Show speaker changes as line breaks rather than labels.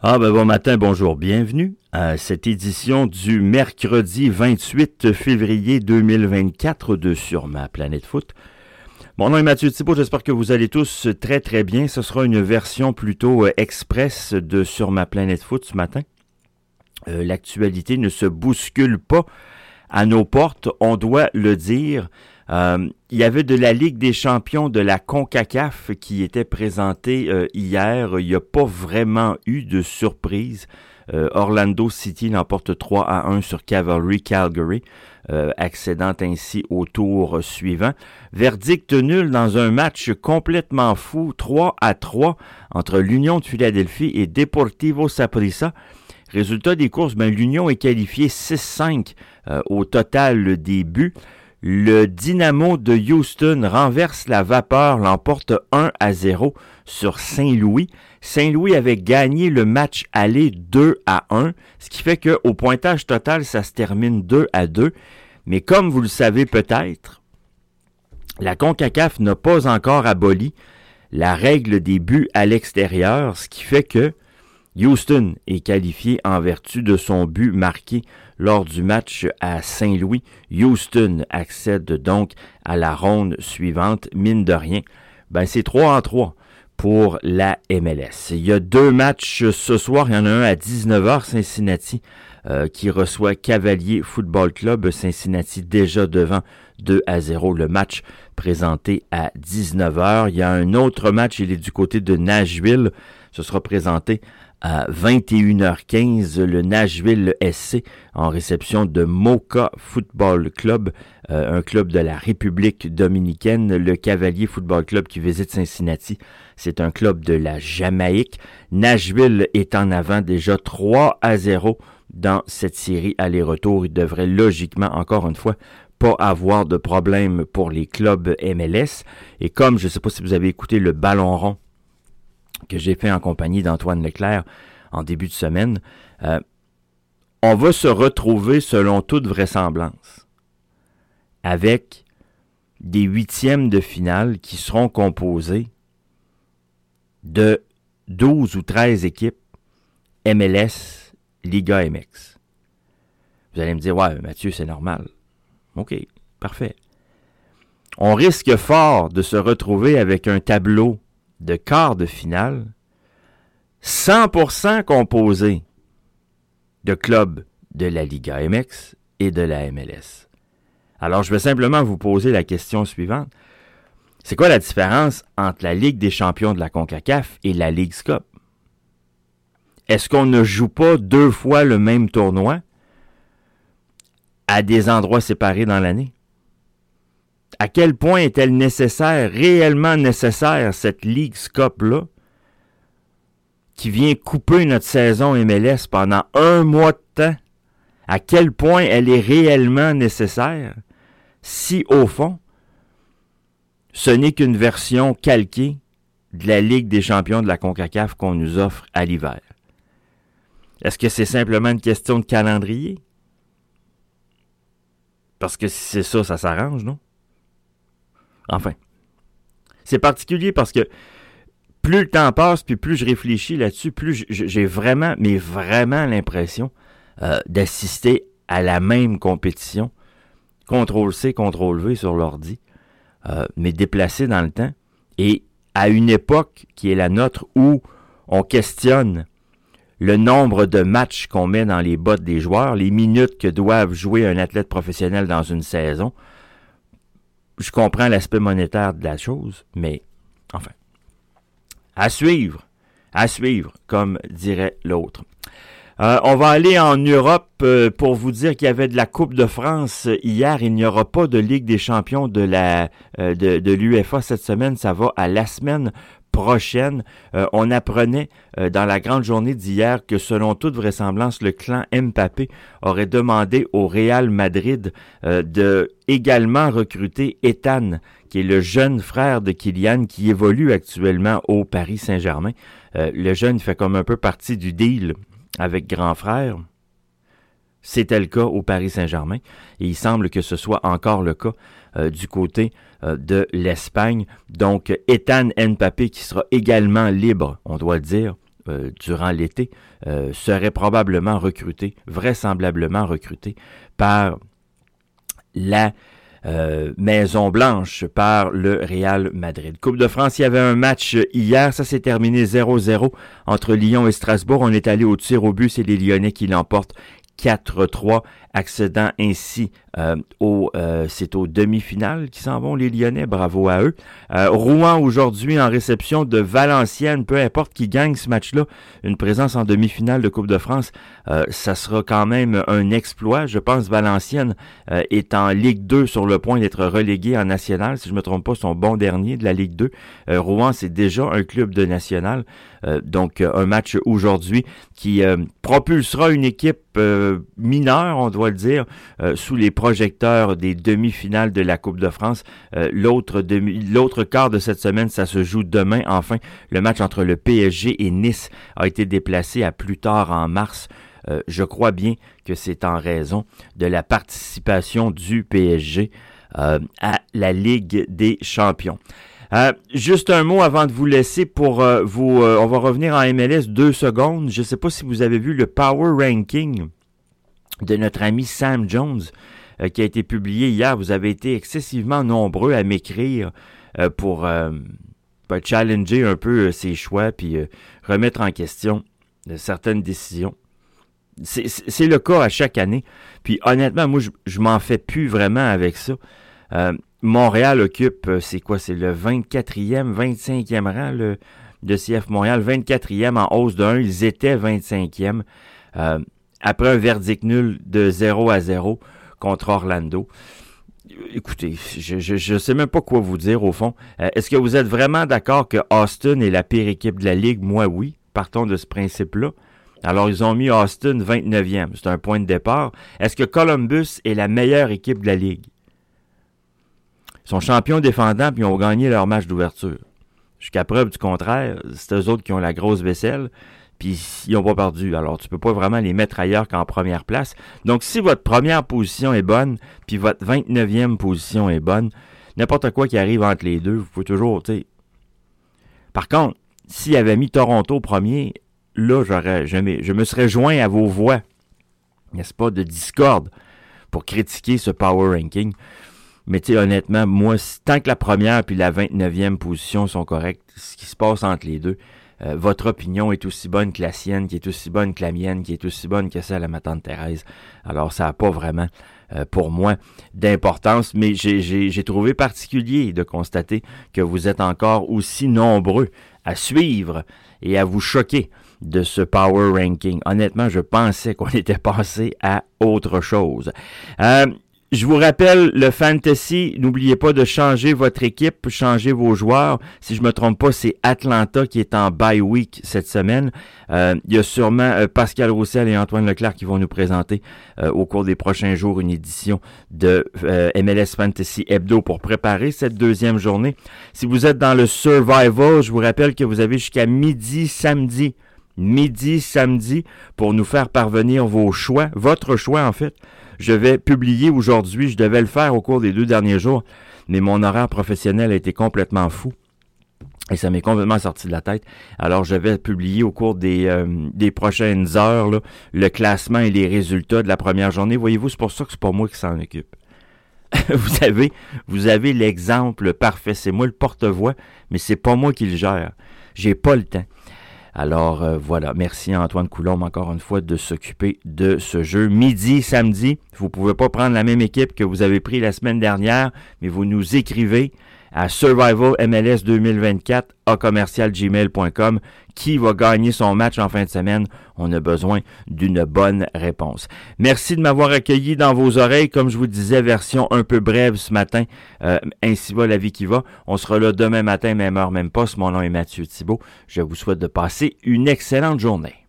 Ah ben bon matin, bonjour, bienvenue à cette édition du mercredi 28 février 2024 de Sur ma planète foot. Mon nom est Mathieu Thibault, j'espère que vous allez tous très très bien. Ce sera une version plutôt euh, express de Sur ma planète foot ce matin. Euh, l'actualité ne se bouscule pas à nos portes, on doit le dire. Euh, il y avait de la Ligue des champions de la CONCACAF qui était présentée euh, hier. Il n'y a pas vraiment eu de surprise. Euh, Orlando City l'emporte 3 à 1 sur Cavalry Calgary, accédant ainsi au tour suivant. Verdict nul dans un match complètement fou, 3 à 3 entre l'Union de Philadelphie et Deportivo Saprissa. Résultat des courses, ben, l'Union est qualifiée 6-5 au total des buts. Le Dynamo de Houston renverse la vapeur, l'emporte 1 à 0 sur Saint-Louis. Saint-Louis avait gagné le match aller 2 à 1, ce qui fait qu'au pointage total, ça se termine 2 à 2. Mais comme vous le savez peut-être, la CONCACAF n'a pas encore aboli la règle des buts à l'extérieur, ce qui fait que Houston est qualifié en vertu de son but marqué lors du match à Saint-Louis. Houston accède donc à la ronde suivante, mine de rien. Ben, c'est 3 en 3 pour la MLS. Il y a deux matchs ce soir. Il y en a un à 19h, Cincinnati, euh, qui reçoit Cavalier Football Club. Cincinnati déjà devant 2 à 0. Le match présenté à 19h. Il y a un autre match, il est du côté de Nashville. Ce sera présenté à 21h15 le Nashville SC en réception de Mocha Football Club, euh, un club de la République dominicaine, le Cavalier Football Club qui visite Cincinnati. C'est un club de la Jamaïque. Nashville est en avant déjà 3 à 0 dans cette série aller-retour. Il devrait logiquement, encore une fois, pas avoir de problème pour les clubs MLS. Et comme je ne sais pas si vous avez écouté le ballon rond que j'ai fait en compagnie d'Antoine Leclerc en début de semaine, euh, on va se retrouver selon toute vraisemblance avec des huitièmes de finale qui seront composés de 12 ou 13 équipes MLS, Liga MX. Vous allez me dire, ouais, Mathieu, c'est normal. OK, parfait. On risque fort de se retrouver avec un tableau de quart de finale 100% composé de clubs de la Liga MX et de la MLS. Alors, je vais simplement vous poser la question suivante. C'est quoi la différence entre la Ligue des champions de la CONCACAF et la Ligue Cup? Est-ce qu'on ne joue pas deux fois le même tournoi à des endroits séparés dans l'année? À quel point est-elle nécessaire, réellement nécessaire, cette Ligue Cup-là, qui vient couper notre saison MLS pendant un mois de temps? À quel point elle est réellement nécessaire? Si, au fond, ce n'est qu'une version calquée de la Ligue des champions de la CONCACAF qu'on nous offre à l'hiver? Est-ce que c'est simplement une question de calendrier? Parce que si c'est ça, ça s'arrange, non? Enfin, c'est particulier parce que plus le temps passe, puis plus je réfléchis là-dessus, plus j'ai vraiment, mais vraiment l'impression euh, d'assister à la même compétition, CTRL-C, CTRL-V sur l'ordi, euh, mais déplacé dans le temps, et à une époque qui est la nôtre où on questionne le nombre de matchs qu'on met dans les bottes des joueurs, les minutes que doivent jouer un athlète professionnel dans une saison, je comprends l'aspect monétaire de la chose, mais enfin. À suivre. À suivre, comme dirait l'autre. Euh, on va aller en Europe euh, pour vous dire qu'il y avait de la Coupe de France hier. Il n'y aura pas de Ligue des champions de la euh, de, de l'UFA cette semaine. Ça va à la semaine prochaine. Euh, on apprenait euh, dans la grande journée d'hier que selon toute vraisemblance, le clan Mbappé aurait demandé au Real Madrid euh, de également recruter Ethan, qui est le jeune frère de Kylian qui évolue actuellement au Paris Saint-Germain. le jeune fait comme un peu partie du deal avec grand frère. C'était le cas au Paris Saint-Germain et il semble que ce soit encore le cas euh, du côté euh, de l'Espagne. Donc, Ethan Mpapé qui sera également libre, on doit dire, durant l'été serait probablement recruté, vraisemblablement recruté par la euh, Maison Blanche par le Real Madrid. Coupe de France, il y avait un match hier, ça s'est terminé 0-0 entre Lyon et Strasbourg. On est allé au tir au but, c'est les Lyonnais qui l'emportent 4-3, accédant ainsi euh, au, euh, c'est aux demi-finales qui s'en vont les Lyonnais, bravo à eux. Euh, Rouen aujourd'hui en réception de Valenciennes, peu importe qui gagne ce match-là, une présence en demi-finale de Coupe de France, ça sera quand même un exploit. Je pense Valenciennes est en Ligue 2 sur le point d'être relégué en national, si je me trompe pas, son bon dernier de la Ligue 2. Rouen, c'est déjà un club de national, donc un match aujourd'hui qui propulsera une équipe mineure, le dire, sous les projecteurs des demi-finales de la Coupe de France. Euh, l'autre demi, l'autre quart de cette semaine, ça se joue demain. Enfin, le match entre le PSG et Nice a été déplacé à plus tard en mars. Euh, je crois bien que c'est en raison de la participation du PSG euh, à la Ligue des Champions. juste un mot avant de vous laisser pour vous. on va revenir en MLS deux secondes. Je ne sais pas si vous avez vu le Power Ranking de notre ami Sam Jones. Euh, qui a été publié hier. Vous avez été excessivement nombreux à m'écrire euh, pour euh, challenger un peu ses choix puis remettre en question certaines décisions. C'est le cas à chaque année. Puis honnêtement, moi, je, je m'en fais plus vraiment avec ça. Montréal occupe, c'est quoi, c'est le 24e, 25e rang le, de CF Montréal, 24e en hausse de 1. Ils étaient 25e. Après un verdict nul de 0 à 0, contre Orlando. Écoutez, je ne sais même pas quoi vous dire au fond. Euh, est-ce que vous êtes vraiment d'accord que Austin est la pire équipe de la Ligue? Moi, oui. Partons de ce principe-là. Alors, ils ont mis Austin 29e. C'est un point de départ. Est-ce que Columbus est la meilleure équipe de la Ligue? Ils sont champions défendants puis ils ont gagné leur match d'ouverture. Jusqu'à preuve du contraire, c'est eux autres qui ont la grosse vaisselle puis ils n'ont pas perdu. Alors, tu peux pas vraiment les mettre ailleurs qu'en première place. Donc, si votre première position est bonne, puis votre 29e position est bonne, n'importe quoi qui arrive entre les deux, vous pouvez toujours, tu sais. Par contre, s'il avait mis Toronto premier, là, j'aurais jamais, je me serais joint à vos voix, n'est-ce pas, de discorde pour critiquer ce power ranking. Mais tu sais, honnêtement, moi, tant que la première puis la 29e position sont correctes, ce qui se passe entre les deux, euh, votre opinion est aussi bonne que la sienne, qui est aussi bonne que la mienne, qui est aussi bonne que celle de ma tante Thérèse. Alors, ça n'a pas vraiment, euh, pour moi, d'importance, mais j'ai trouvé particulier de constater que vous êtes encore aussi nombreux à suivre et à vous choquer de ce power ranking. Honnêtement, je pensais qu'on était passé à autre chose. Euh, je vous rappelle, le fantasy, n'oubliez pas de changer votre équipe, changer vos joueurs. Si je me trompe pas, c'est Atlanta qui est en bye week cette semaine. Euh, il y a sûrement euh, Pascal Roussel et Antoine Leclerc qui vont nous présenter euh, au cours des prochains jours une édition de MLS Fantasy Hebdo pour préparer cette deuxième journée. Si vous êtes dans le survival, je vous rappelle que vous avez jusqu'à midi samedi midi samedi pour nous faire parvenir vos choix, votre choix en fait, je vais publier aujourd'hui, je devais le faire au cours des deux derniers jours, mais mon horaire professionnel a été complètement fou. Et ça m'est complètement sorti de la tête. Alors, je vais publier au cours des, euh, prochaines heures le classement et les résultats de la première journée. Voyez-vous, c'est pour ça que c'est pas moi qui s'en occupe. vous avez, vous avez l'exemple parfait. C'est moi le porte-voix, mais c'est pas moi qui le gère. J'ai pas le temps. Alors euh, voilà, merci Antoine Coulombe encore une fois de s'occuper de ce jeu. Midi, samedi, vous ne pouvez pas prendre la même équipe que vous avez pris la semaine dernière, mais vous nous écrivez à Survival MLS 2024 à. Qui va gagner son match en fin de semaine? On a besoin d'une bonne réponse. Merci de m'avoir accueilli dans vos oreilles. Comme je vous disais, version un peu brève ce matin. Euh, ainsi va la vie qui va. On sera là demain matin, même heure, même poste. Mon nom est Mathieu Thibault. Je vous souhaite de passer une excellente journée.